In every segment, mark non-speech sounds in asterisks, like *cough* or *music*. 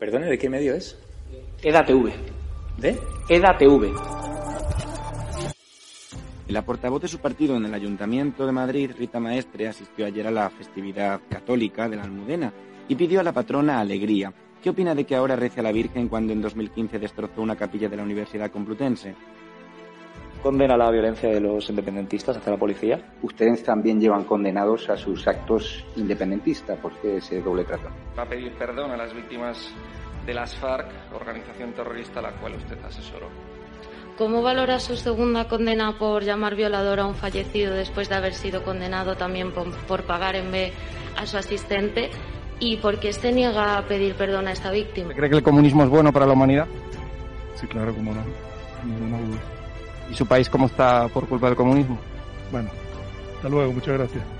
Perdone, ¿de qué medio es? EDATV. ¿De? EDATV. La portavoz de su partido en el Ayuntamiento de Madrid, Rita Maestre, asistió ayer a la festividad católica de la Almudena y pidió a la patrona alegría. ¿Qué opina de que ahora rece a la Virgen cuando en 2015 destrozó una capilla de la Universidad Complutense? Condena la violencia de los independentistas hacia la policía. Ustedes también llevan condenados a sus actos independentistas. ¿Por qué ese doble trato? Va a pedir perdón a las víctimas de las FARC, organización terrorista a la cual usted asesoró. ¿Cómo valora su segunda condena por llamar violador a un fallecido después de haber sido condenado también por, por pagar en B a su asistente? ¿Y por qué se niega a pedir perdón a esta víctima? ¿Cree que el comunismo es bueno para la humanidad? Sí, claro, cómo no. Ninguna duda. ¿Y su país cómo está por culpa del comunismo? Bueno, hasta luego, muchas gracias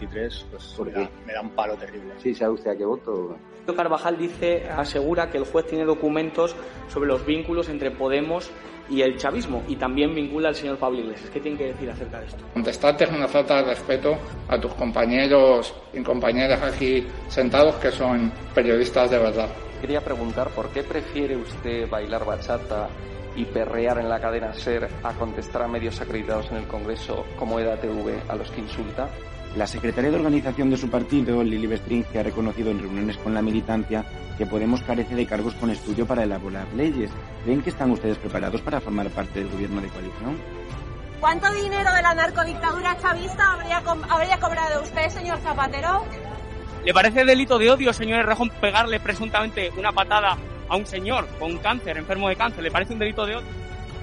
pues me da, me da, un palo terrible. Sí, ¿sabe usted a qué voto? Carvajal dice, asegura que el juez tiene documentos sobre los vínculos entre Podemos y el chavismo y también vincula al señor Pablo Iglesias. ¿Qué tiene que decir acerca de esto? Contestarte es una falta de respeto a tus compañeros y compañeras aquí sentados que son periodistas de verdad. Quería preguntar por qué prefiere usted bailar bachata y perrear en la cadena SER a contestar a medios acreditados en el Congreso como EDATV a los que insulta. La secretaria de organización de su partido, Lili Bestringe, ha reconocido en reuniones con la militancia que Podemos carece de cargos con estudio para elaborar leyes. ¿Ven que están ustedes preparados para formar parte del gobierno de coalición? ¿Cuánto dinero de la narcodictadura chavista habría, habría cobrado usted, señor Zapatero? ¿Le parece delito de odio, señor Rejón, pegarle presuntamente una patada a un señor con cáncer, enfermo de cáncer? ¿Le parece un delito de odio?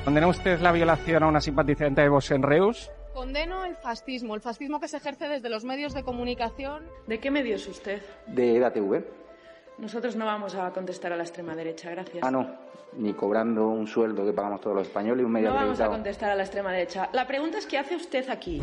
¿Condena usted la violación a una simpatizante de Vox en Reus? Condeno el fascismo, el fascismo que se ejerce desde los medios de comunicación. ¿De qué medios usted? De EDATV. Nosotros no vamos a contestar a la extrema derecha, gracias. Ah, no, ni cobrando un sueldo que pagamos todos los españoles y un medio No vamos a contestar a la extrema derecha. La pregunta es ¿qué hace usted aquí?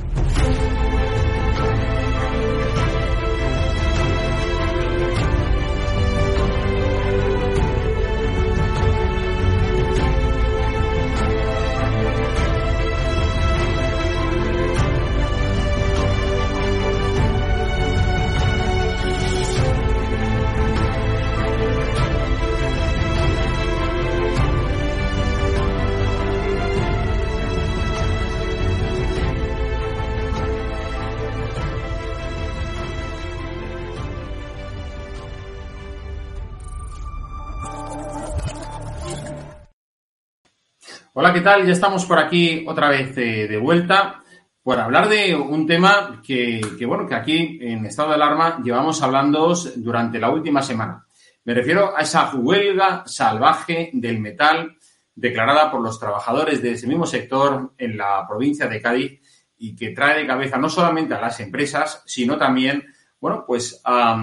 ¿Qué tal? Ya estamos por aquí otra vez de vuelta por hablar de un tema que, bueno, que aquí en estado de alarma llevamos hablando durante la última semana. Me refiero a esa huelga salvaje del metal declarada por los trabajadores de ese mismo sector en la provincia de Cádiz y que trae de cabeza no solamente a las empresas, sino también, bueno, pues a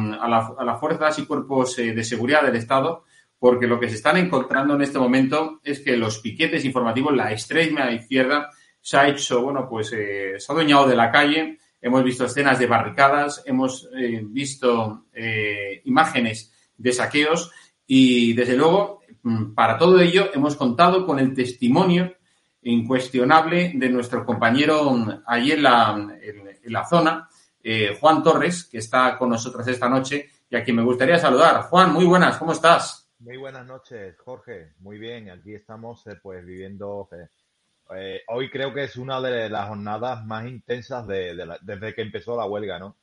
las fuerzas y cuerpos eh, de seguridad del Estado porque lo que se están encontrando en este momento es que los piquetes informativos, la extrema izquierda, se ha hecho, bueno, pues eh, se ha adueñado de la calle, hemos visto escenas de barricadas, hemos eh, visto eh, imágenes de saqueos y, desde luego, mm, para todo ello hemos contado con el testimonio incuestionable de nuestro compañero mm, allí en la, en, la zona, Juan Torres, que está con nosotros esta noche y a quien me gustaría saludar. Juan, muy buenas, ¿cómo estás? Muy buenas noches, Jorge. Muy bien, aquí estamos eh, pues viviendo eh, eh, hoy creo que es una de las jornadas más intensas de, desde que empezó la huelga, ¿no?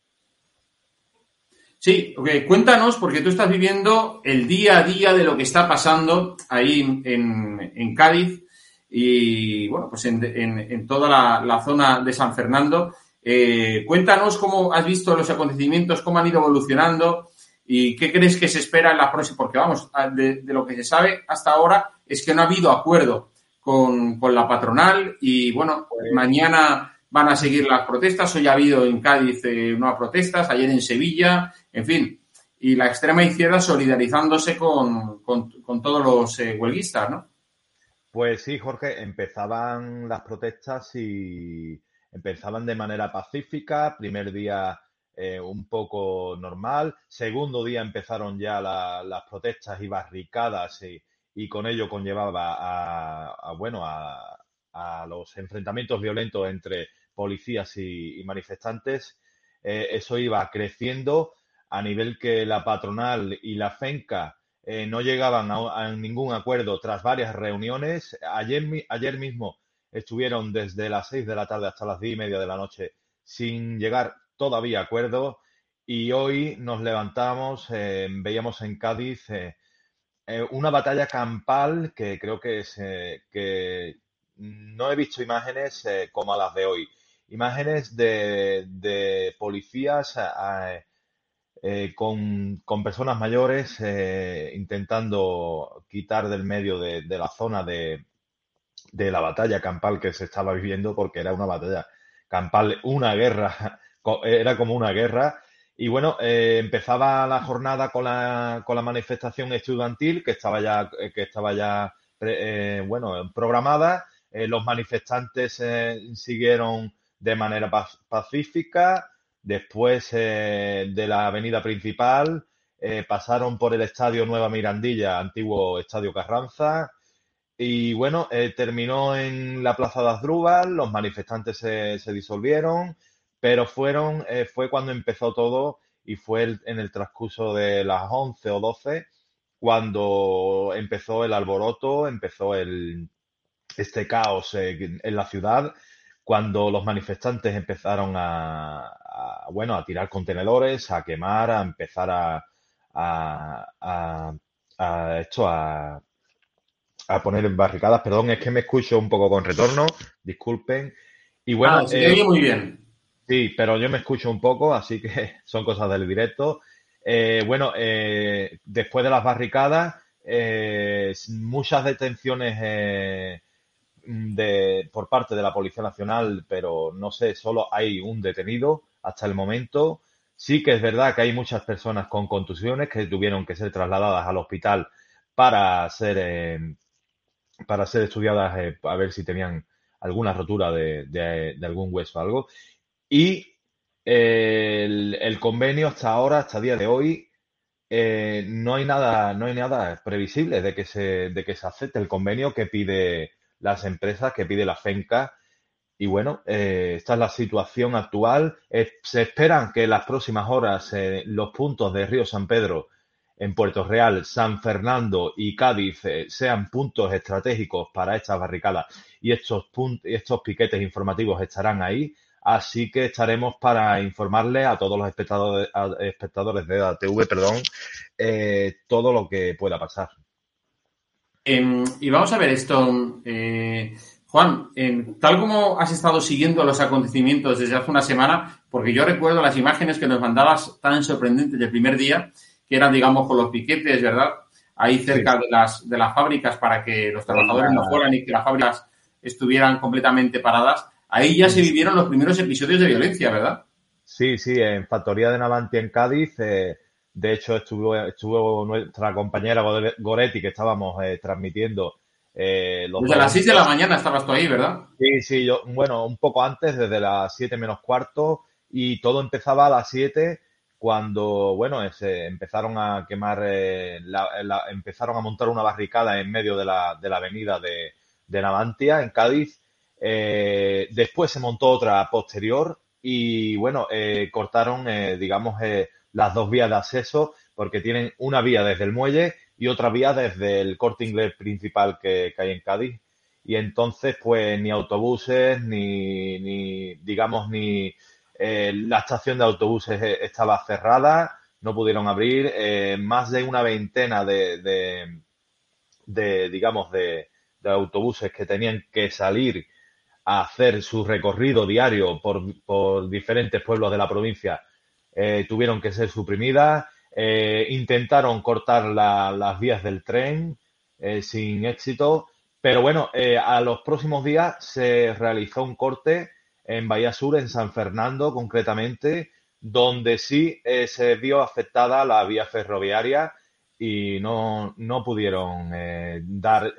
Sí, okay. cuéntanos, porque tú estás viviendo el día a día de lo que está pasando ahí en, Cádiz y, bueno, pues en, toda la, zona de San Fernando. Cuéntanos cómo has visto los acontecimientos, cómo han ido evolucionando y qué crees que se espera en la próxima, porque vamos, de, lo que se sabe hasta ahora es que no ha habido acuerdo con, la patronal y, bueno, pues mañana van a seguir las protestas. Hoy ha habido en Cádiz eh, nuevas protestas, ayer en Sevilla, en fin. Y la extrema izquierda solidarizándose con, todos los eh, huelguistas, ¿no? Pues sí, Jorge, empezaban las protestas y empezaban de manera pacífica. Primer día eh, un poco normal. Segundo día empezaron ya las protestas y barricadas y, con ello conllevaba a, bueno a, los enfrentamientos violentos entre policías y, manifestantes, eh, eso iba creciendo a nivel que la patronal y la FENCA eh, no llegaban a, ningún acuerdo tras varias reuniones. Ayer, ayer mismo estuvieron desde las seis de la tarde hasta las diez y media de la noche sin llegar todavía acuerdo y hoy nos levantamos, eh, veíamos en Cádiz una batalla campal que creo que es que no he visto imágenes como las de hoy. Imágenes de, policías eh, con, personas mayores eh, intentando quitar del medio de, la zona de, la batalla campal que se estaba viviendo, porque era una batalla campal, una guerra, era como una guerra. Y bueno, eh, empezaba la jornada con la, con la manifestación estudiantil que estaba ya, que estaba ya bueno, programada. los manifestantes siguieron de manera pacífica. Después eh, de la avenida principal eh, pasaron por el estadio Nueva Mirandilla, antiguo estadio Carranza. Y bueno, eh, terminó en la Plaza de Asdrúbal, los manifestantes se, se disolvieron, pero fueron, fue cuando empezó todo y fue en el transcurso de las 11 o 12 cuando empezó el alboroto, empezó el, este caos en la ciudad cuando los manifestantes empezaron a, bueno, a tirar contenedores, a quemar, a empezar a, a, a esto, a, poner barricadas. Perdón, es que me escucho un poco con retorno, disculpen. Y bueno, ah, eh, muy bien. Sí, pero yo me escucho un poco, así que *laughs* son cosas del directo. Eh, bueno, eh, después de las barricadas, muchas detenciones Mm, de, por parte de la Policía Nacional, pero no sé, solo hay un detenido hasta el momento. Sí que es verdad que hay muchas personas con contusiones que tuvieron que ser trasladadas al hospital para ser, eh, para ser estudiadas eh, a ver si tenían alguna rotura de, algún hueso o algo. Y eh, el, convenio hasta ahora, hasta día de hoy, no hay nada, no hay nada previsible de que se, de que se acepte el convenio que pide las empresas que pide la FENCA. Y bueno, eh, esta es la situación actual. Eh, se esperan que en las próximas horas eh, los puntos de Río San Pedro en Puerto Real, San Fernando y Cádiz sean puntos estratégicos para estas barricadas y estos, estos piquetes informativos estarán ahí. Así que estaremos para informarle a todos los espectadores, espectadores de ATV, perdón, todo lo que pueda pasar. Em, y vamos a ver esto, eh, Juan, tal como has estado siguiendo los acontecimientos desde hace una semana, porque yo recuerdo las imágenes que nos mandabas tan sorprendentes del primer día, que eran, digamos, con los piquetes, ¿verdad? Ahí cerca de, las, de las fábricas para que los trabajadores no fueran y que las fábricas estuvieran completamente paradas. Ahí ya se vivieron los primeros episodios de violencia, ¿verdad? Sí, sí, en Factoría de Navanti en Cádiz. Eh, de hecho, estuvo, estuvo nuestra compañera Goretti, que estábamos eh, transmitiendo. Eh, los desde las 6 de la mañana estabas tú ahí, ¿verdad? Sí, sí, yo, bueno, un poco antes, desde las 7 menos cuarto, y todo empezaba a las 7 cuando, bueno, se empezaron a quemar, eh, empezaron a montar una barricada en medio de la, de la avenida de, de Navantia, en Cádiz. Después se montó otra posterior y, bueno, cortaron, digamos, las dos vías de acceso porque tienen una vía desde el muelle y otra vía desde el corte inglés principal que, hay en Cádiz. y entonces pues ni autobuses ni, ni digamos ni eh, la estación de autobuses estaba cerrada, no pudieron abrir, eh, más de una veintena de, de, digamos de autobuses que tenían que salir a hacer su recorrido diario por, por diferentes pueblos de la provincia eh, tuvieron que ser suprimidas. Eh, intentaron cortar la- las vías del tren eh, sin éxito, pero bueno, a los próximos días se realizó un corte en Bahía Sur, en San Fernando concretamente, donde sí se vio afectada la vía ferroviaria y no, no pudieron dar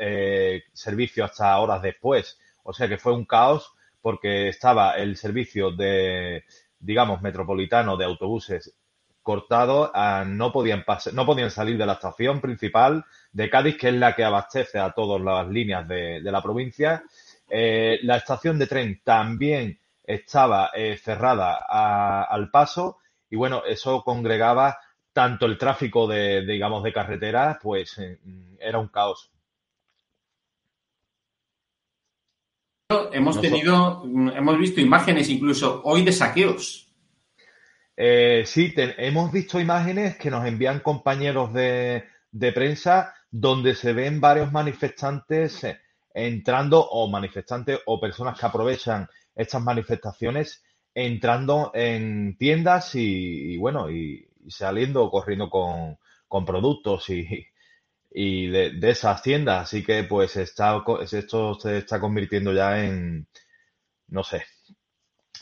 servicio hasta horas después. O sea que fue un caos porque estaba el servicio de, digamos, metropolitano de autobuses cortado, ah, no podían no podían salir de la estación principal de Cádiz, que es la que abastece a todas las líneas de, la provincia. Eh, la estación de tren también estaba eh, cerrada a- al paso y bueno, eso congregaba tanto el tráfico de, digamos, de carretera, pues eh, era un caos. Hemos tenido, hemos visto imágenes incluso hoy de saqueos. Eh, sí, te- hemos visto imágenes que nos envían compañeros de, de prensa donde se ven varios manifestantes eh, entrando o manifestantes o personas que aprovechan estas manifestaciones entrando en tiendas y, y bueno, y, y saliendo corriendo con, con productos y, y de, de esas tiendas. Así que pues está, esto se está convirtiendo ya en, no sé,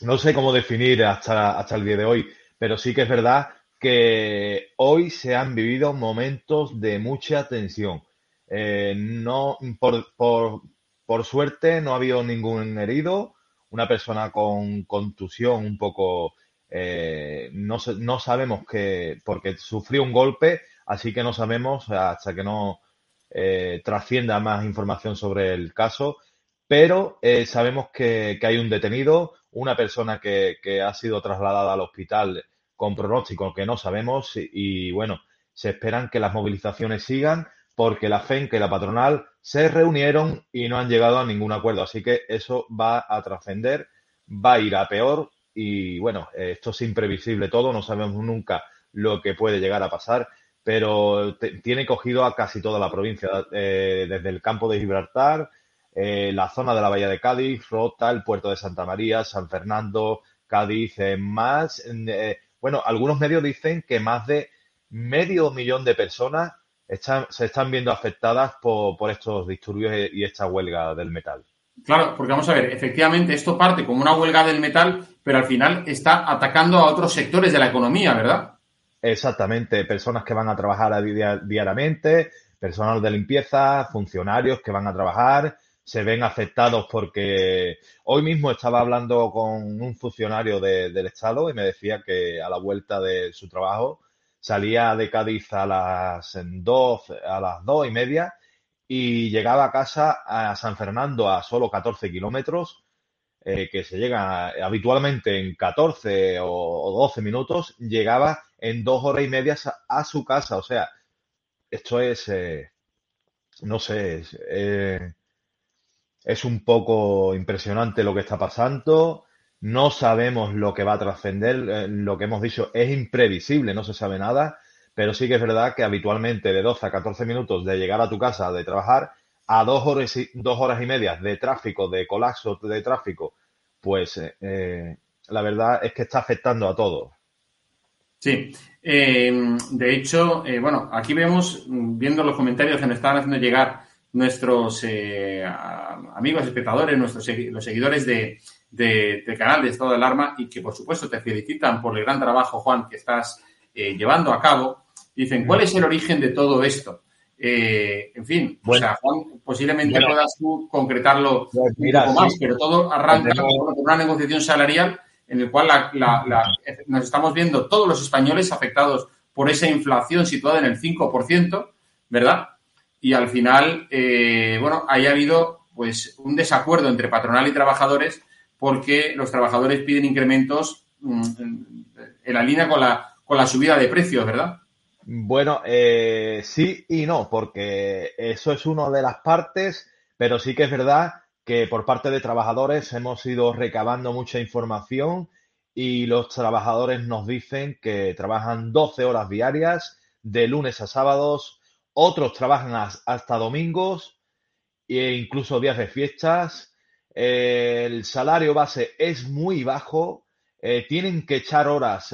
no sé cómo definir hasta, hasta el día de hoy, pero sí que es verdad que hoy se han vivido momentos de mucha tensión. Eh, no, por, por, por suerte no ha habido ningún herido, una persona con contusión un poco, eh, no, no sabemos que, porque sufrió un golpe, así que no sabemos hasta que no eh, trascienda más información sobre el caso, pero eh, sabemos que, hay un detenido, una persona que, ha sido trasladada al hospital con pronóstico que no sabemos y, y, bueno, se esperan que las movilizaciones sigan porque la FEN que la patronal se reunieron y no han llegado a ningún acuerdo. Así que eso va a trascender, va a ir a peor y bueno, esto es imprevisible todo, no sabemos nunca lo que puede llegar a pasar, pero tiene cogido a casi toda la provincia, eh, desde el campo de Gibraltar, eh, la zona de la Bahía de Cádiz, Rota, el puerto de Santa María, San Fernando, Cádiz, eh, más, eh, bueno, algunos medios dicen que más de medio millón de personas están, se están viendo afectadas por, por estos disturbios y esta huelga del metal. Claro, porque vamos a ver, efectivamente esto parte como una huelga del metal, pero al final está atacando a otros sectores de la economía, ¿verdad? Exactamente, personas que van a trabajar a dia- diariamente, personal de limpieza, funcionarios que van a trabajar, se ven afectados porque hoy mismo estaba hablando con un funcionario de- del Estado y me decía que a la vuelta de su trabajo salía de Cádiz a las dos, a las dos y media y llegaba a casa a San Fernando a solo 14 kilómetros eh, que se llega habitualmente en 14 o, o 12 minutos, llegaba en dos horas y media a, su casa. O sea, esto es, eh, no sé, es, eh, un poco impresionante lo que está pasando. No sabemos lo que va a trascender. eh, lo que hemos dicho es imprevisible, no se sabe nada. Pero sí que es verdad que habitualmente de 12 a 14 minutos de llegar a tu casa de trabajar a dos horas y, dos horas y media de tráfico, de colapso de tráfico, pues eh, eh, la verdad es que está afectando a todos. Sí, Eh, de hecho, bueno, aquí vemos, viendo los comentarios que nos estaban haciendo llegar nuestros amigos, espectadores, nuestros los seguidores de, de- del canal de Estado de Alarma y que, por supuesto, te felicitan por el gran trabajo, Juan, que estás llevando a cabo. Dicen, ¿cuál es el origen de todo esto? Eh, en fin, Bueno. o sea, Juan, posiblemente Bueno. puedas tú concretarlo Pues mira, un poco más, sí. pero todo arranca con una negociación salarial en el cual la- la- la- nos estamos viendo todos los españoles afectados por esa inflación situada en el 5%, ¿verdad? Y al final, eh, bueno, ahí ha habido pues un desacuerdo entre patronal y trabajadores porque los trabajadores piden incrementos mm, en la línea con la, con la subida de precios, ¿verdad? Bueno, eh, sí y no, porque eso es una de las partes, pero sí que es verdad que por parte de trabajadores hemos ido recabando mucha información y los trabajadores nos dicen que trabajan 12 horas diarias de lunes a sábados, otros trabajan hasta domingos e incluso días de fiestas. El salario base es muy bajo, eh, tienen que echar horas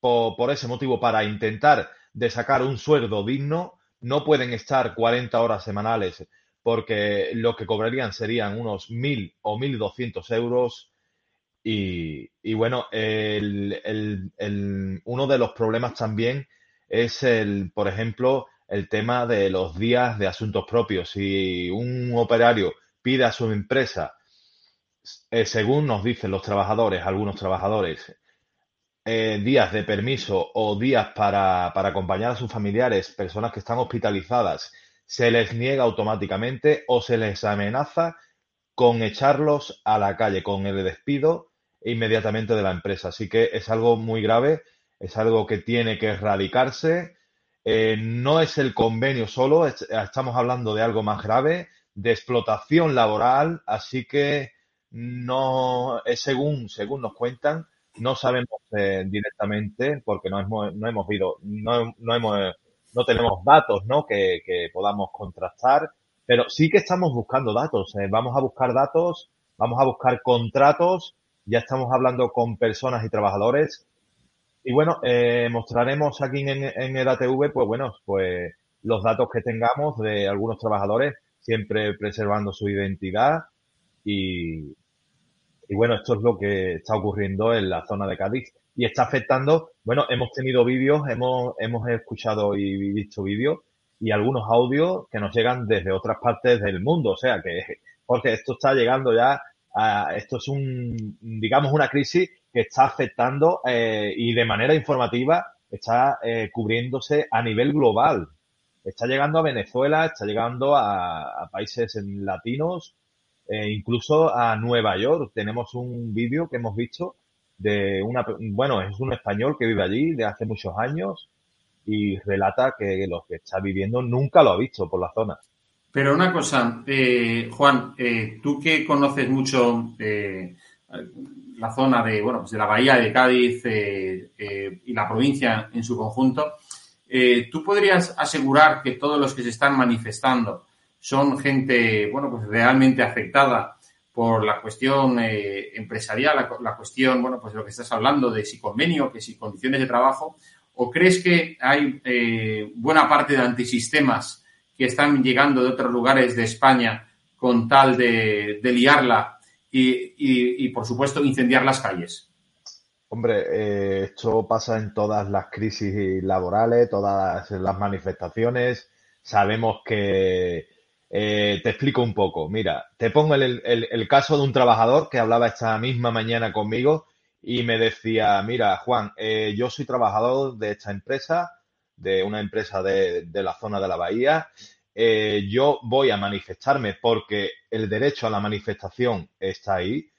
por, ese motivo para intentar de sacar un sueldo digno, no pueden estar 40 horas semanales porque lo que cobrarían serían unos 1.000 o 1.200 euros. Y, bueno, el, uno de los problemas también es el, por ejemplo, el tema de los días de asuntos propios. Si un operario pide a su empresa, eh, según nos dicen los trabajadores, algunos trabajadores, eh, días de permiso o días para, para acompañar a sus familiares, personas que están hospitalizadas, se les niega automáticamente o se les amenaza con echarlos a la calle, con el despido inmediatamente de la empresa. Así que es algo muy grave es algo que tiene que erradicarse. Eh, no es el convenio solo, estamos hablando de algo más grave, de explotación laboral, así que no es según, según nos cuentan, no sabemos eh, directamente porque no hemos, no hemos no, no, hemos, no tenemos datos ¿no? Que, que, podamos contrastar, pero sí que estamos buscando datos. Eh, vamos a buscar datos, vamos a buscar contratos, ya estamos hablando con personas y trabajadores y bueno, eh, mostraremos aquí en, en EDATV, pues bueno, pues los datos que tengamos de algunos trabajadores, siempre preservando su identidad y, y bueno, esto es lo que está ocurriendo en la zona de Cádiz y está afectando, bueno, hemos tenido vídeos, hemos, hemos escuchado y visto vídeos y algunos audios que nos llegan desde otras partes del mundo, o sea que, porque esto está llegando ya a, esto es un, digamos, una crisis que está afectando eh, y de manera informativa está eh, cubriéndose a nivel global. Está llegando a Venezuela, está llegando a, países latinos, e incluso a Nueva York. Tenemos un vídeo que hemos visto de una, bueno, es un español que vive allí de hace muchos años y relata que lo que está viviendo nunca lo ha visto por la zona. Pero una cosa, eh, Juan, eh, tú que conoces mucho eh, la zona de, bueno, pues de la bahía de Cádiz eh, eh, y la provincia en su conjunto, eh, ¿tú podrías asegurar que todos los que se están manifestando son gente, bueno, pues realmente afectada por la cuestión empresarial, la, cuestión, bueno, pues de lo que estás hablando, de si convenio, que si condiciones de trabajo, o crees que hay buena parte de antisistemas que están llegando de otros lugares de España con tal de, liarla y, por supuesto, incendiar las calles. Hombre, eh, esto pasa en todas las crisis laborales, todas las manifestaciones. Sabemos que... Eh, te explico un poco. Mira, te pongo el, caso de un trabajador que hablaba esta misma mañana conmigo y me decía, mira, Juan, eh, yo soy trabajador de esta empresa, de una empresa de, la zona de la bahía, eh, yo voy a manifestarme porque el derecho a la manifestación está ahí.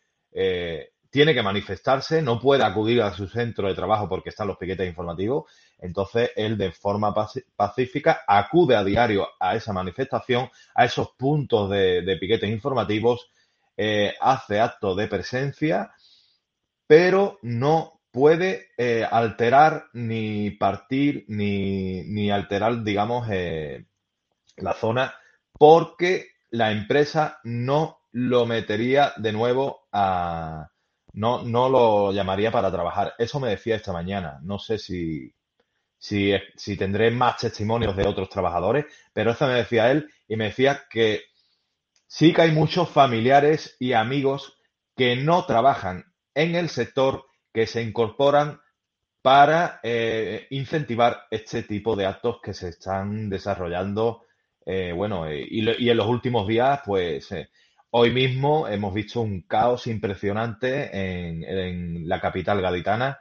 Tiene que manifestarse, no puede acudir a su centro de trabajo porque están los piquetes informativos. Entonces, él de forma pacífica acude a diario a esa manifestación, a esos puntos de, piquetes informativos, eh, hace acto de presencia, pero no puede alterar ni partir ni, alterar, digamos, la zona porque la empresa no lo metería de nuevo a... No, no lo llamaría para trabajar. Eso me decía esta mañana. No sé si, si, si tendré más testimonios de otros trabajadores, pero eso me decía él y me decía que sí que hay muchos familiares y amigos que no trabajan en el sector, que se incorporan para eh, incentivar este tipo de actos que se están desarrollando eh, bueno, eh, y, en los últimos días, pues hoy mismo hemos visto un caos impresionante en, la capital gaditana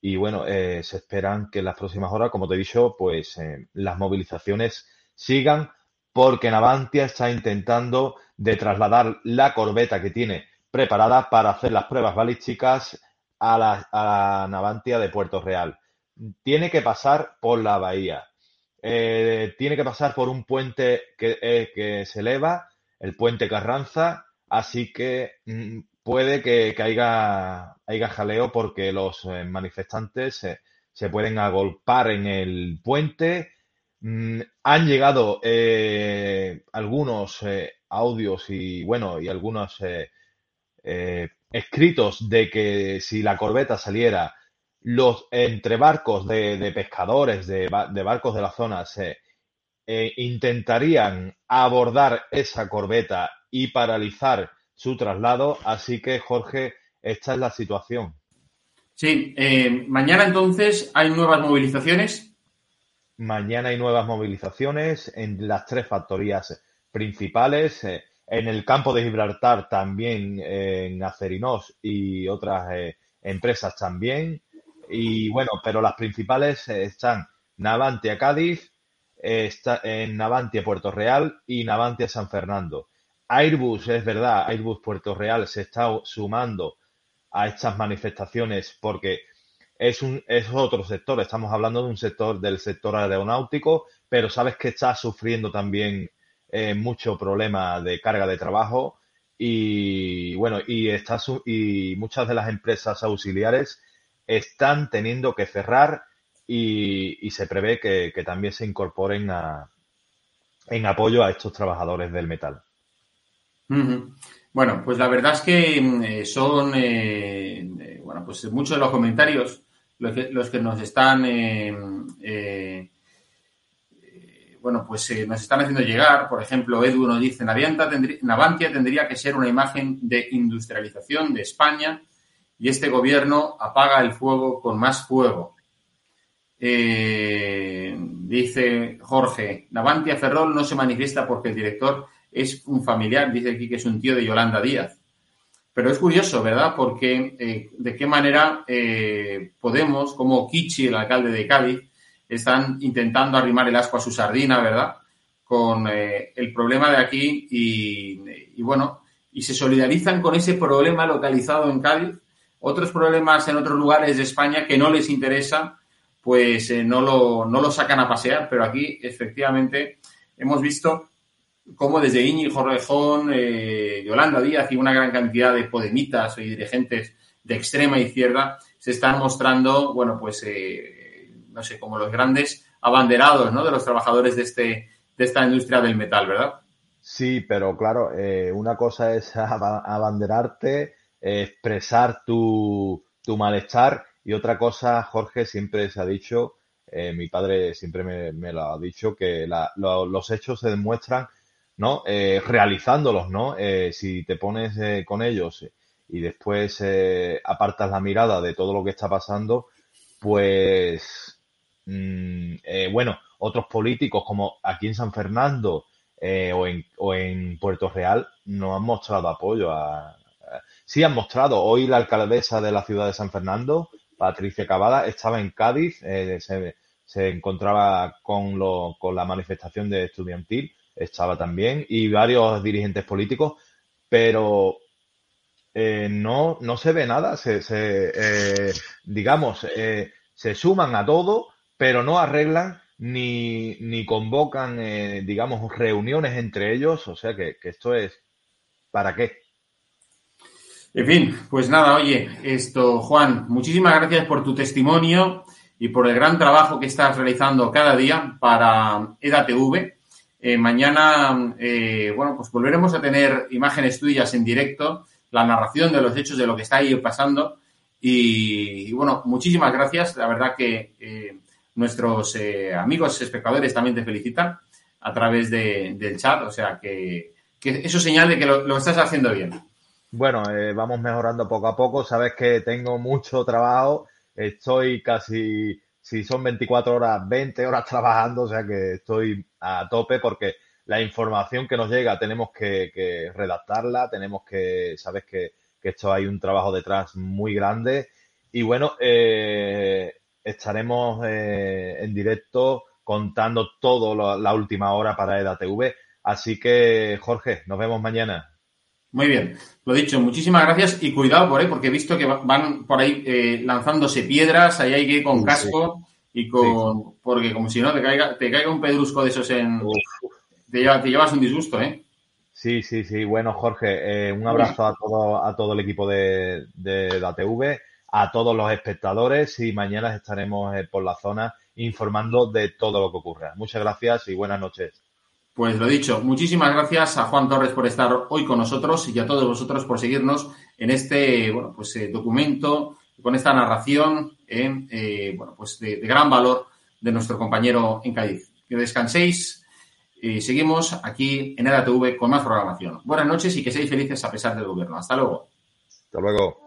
y bueno, se esperan que en las próximas horas, como te he dicho, pues las movilizaciones sigan porque Navantia está intentando de trasladar la corbeta que tiene preparada para hacer las pruebas balísticas a la, a la Navantia de Puerto Real. Tiene que pasar por la bahía eh, tiene que pasar por un puente que, eh, que se eleva el puente Carranza, así que mm, puede que, que haya, jaleo porque los eh, manifestantes se, pueden agolpar en el puente. Mm, han llegado eh, algunos eh, audios y bueno y algunos escritos de que si la corbeta saliera los entre barcos de, de pescadores de, de, barcos de la zona se intentarían abordar esa corbeta y paralizar su traslado así que Jorge esta es la situación sí mañana entonces hay nuevas movilizaciones mañana hay nuevas movilizaciones en las tres factorías principales. Eh, en el campo de Gibraltar también eh, en Acerinos y otras eh, empresas también. Y bueno, pero las principales están Navantia Cádiz, está en Navantia Puerto Real y Navantia San Fernando. Airbus, es verdad, Airbus Puerto Real se está sumando a estas manifestaciones porque es, un, es otro sector, estamos hablando de un sector del sector aeronáutico, pero sabes que está sufriendo también eh, mucho problema de carga de trabajo y bueno, y, muchas de las empresas auxiliares están teniendo que cerrar y, y se prevé que, que, también se incorporen a, en apoyo a estos trabajadores del metal. Bueno, pues la verdad es que eh, son eh, bueno, pues muchos de los comentarios los que, los que nos están eh, bueno, pues eh, nos están haciendo llegar, por ejemplo, Edu nos dice, Navantia tendría que ser una imagen de industrialización de España y este gobierno apaga el fuego con más fuego. Eh, dice Jorge, Navantia Ferrol no se manifiesta porque el director es un familiar, dice aquí que es un tío de Yolanda Díaz. Pero es curioso, ¿verdad? Porque eh, de qué manera eh, Podemos, como Kichi, el alcalde de Cádiz, están intentando arrimar el asco a su sardina, ¿verdad? Con eh, el problema de aquí y, y, bueno, y se solidarizan con ese problema localizado en Cádiz. Otros problemas en otros lugares de España que no les interesa, pues no, lo, no lo sacan a pasear, pero aquí efectivamente hemos visto cómo desde Íñigo Rejón, eh, Yolanda Díaz y una gran cantidad de podemitas y dirigentes de extrema izquierda se están mostrando, bueno, pues eh, no sé, como los grandes abanderados, ¿no? De los trabajadores de, este, de esta industria del metal, ¿verdad? Sí, pero claro, eh, una cosa es *laughs* abanderarte, eh, expresar tu, tu, malestar y otra cosa, Jorge, siempre se ha dicho, eh, mi padre siempre me, me, lo ha dicho, que la, lo, los hechos se demuestran, ¿no? Eh, realizándolos, ¿no? Eh, si te pones con ellos y después apartas la mirada de todo lo que está pasando, pues Mm, eh, bueno, otros políticos como aquí en San Fernando eh, o, en, o, en, Puerto Real no han mostrado apoyo a, Sí han mostrado. Hoy la alcaldesa de la ciudad de San Fernando, Patricia Cavada, estaba en Cádiz, eh, se, se, encontraba con, lo, con la manifestación de estudiantil, estaba también, y varios dirigentes políticos, pero eh, no, no se ve nada, se, eh, digamos, eh, se suman a todo, pero no arreglan ni, ni convocan, digamos, reuniones entre ellos. O sea que, que, esto es, ¿para qué? En fin, pues nada, oye, esto, Juan, muchísimas gracias por tu testimonio y por el gran trabajo que estás realizando cada día para EDATV. Eh, mañana, eh, bueno, pues volveremos a tener imágenes tuyas en directo, la narración de los hechos de lo que está ahí pasando. Y, bueno, muchísimas gracias. La verdad que eh, nuestros eh, amigos espectadores también te felicitan a través de, del chat, o sea que, que eso señale que lo, estás haciendo bien. Bueno, vamos mejorando poco a poco, sabes que tengo mucho trabajo, estoy casi, si son 24 horas, 20 horas *laughs* trabajando, o sea que estoy a tope porque la información que nos llega tenemos que, redactarla, tenemos que, sabes que, que, esto hay un trabajo detrás muy grande y bueno, eh, estaremos eh, en directo contando todo lo, la última hora para EDATV. Así que, Jorge, nos vemos mañana. Muy bien, lo dicho, muchísimas gracias y cuidado por ahí, porque he visto que van por ahí eh, lanzándose piedras, ahí hay que ir con casco sí. y con. Sí. Porque como si no te caiga, te caiga un pedrusco de esos en. Te, lleva, te, llevas un disgusto, ¿eh? Sí, sí, sí. Bueno, Jorge, eh, un abrazo a todo, a todo el equipo de, de la TV, a todos los espectadores y mañana estaremos eh, por la zona informando de todo lo que ocurra. Muchas gracias y buenas noches. Pues lo dicho, muchísimas gracias a Juan Torres por estar hoy con nosotros y a todos vosotros por seguirnos en este bueno, pues, eh, documento, con esta narración eh, bueno, pues de, de, gran valor de nuestro compañero en Cádiz. Que descanséis y seguimos aquí en EDATV con más programación. Buenas noches y que seáis felices a pesar del gobierno. Hasta luego. Hasta luego.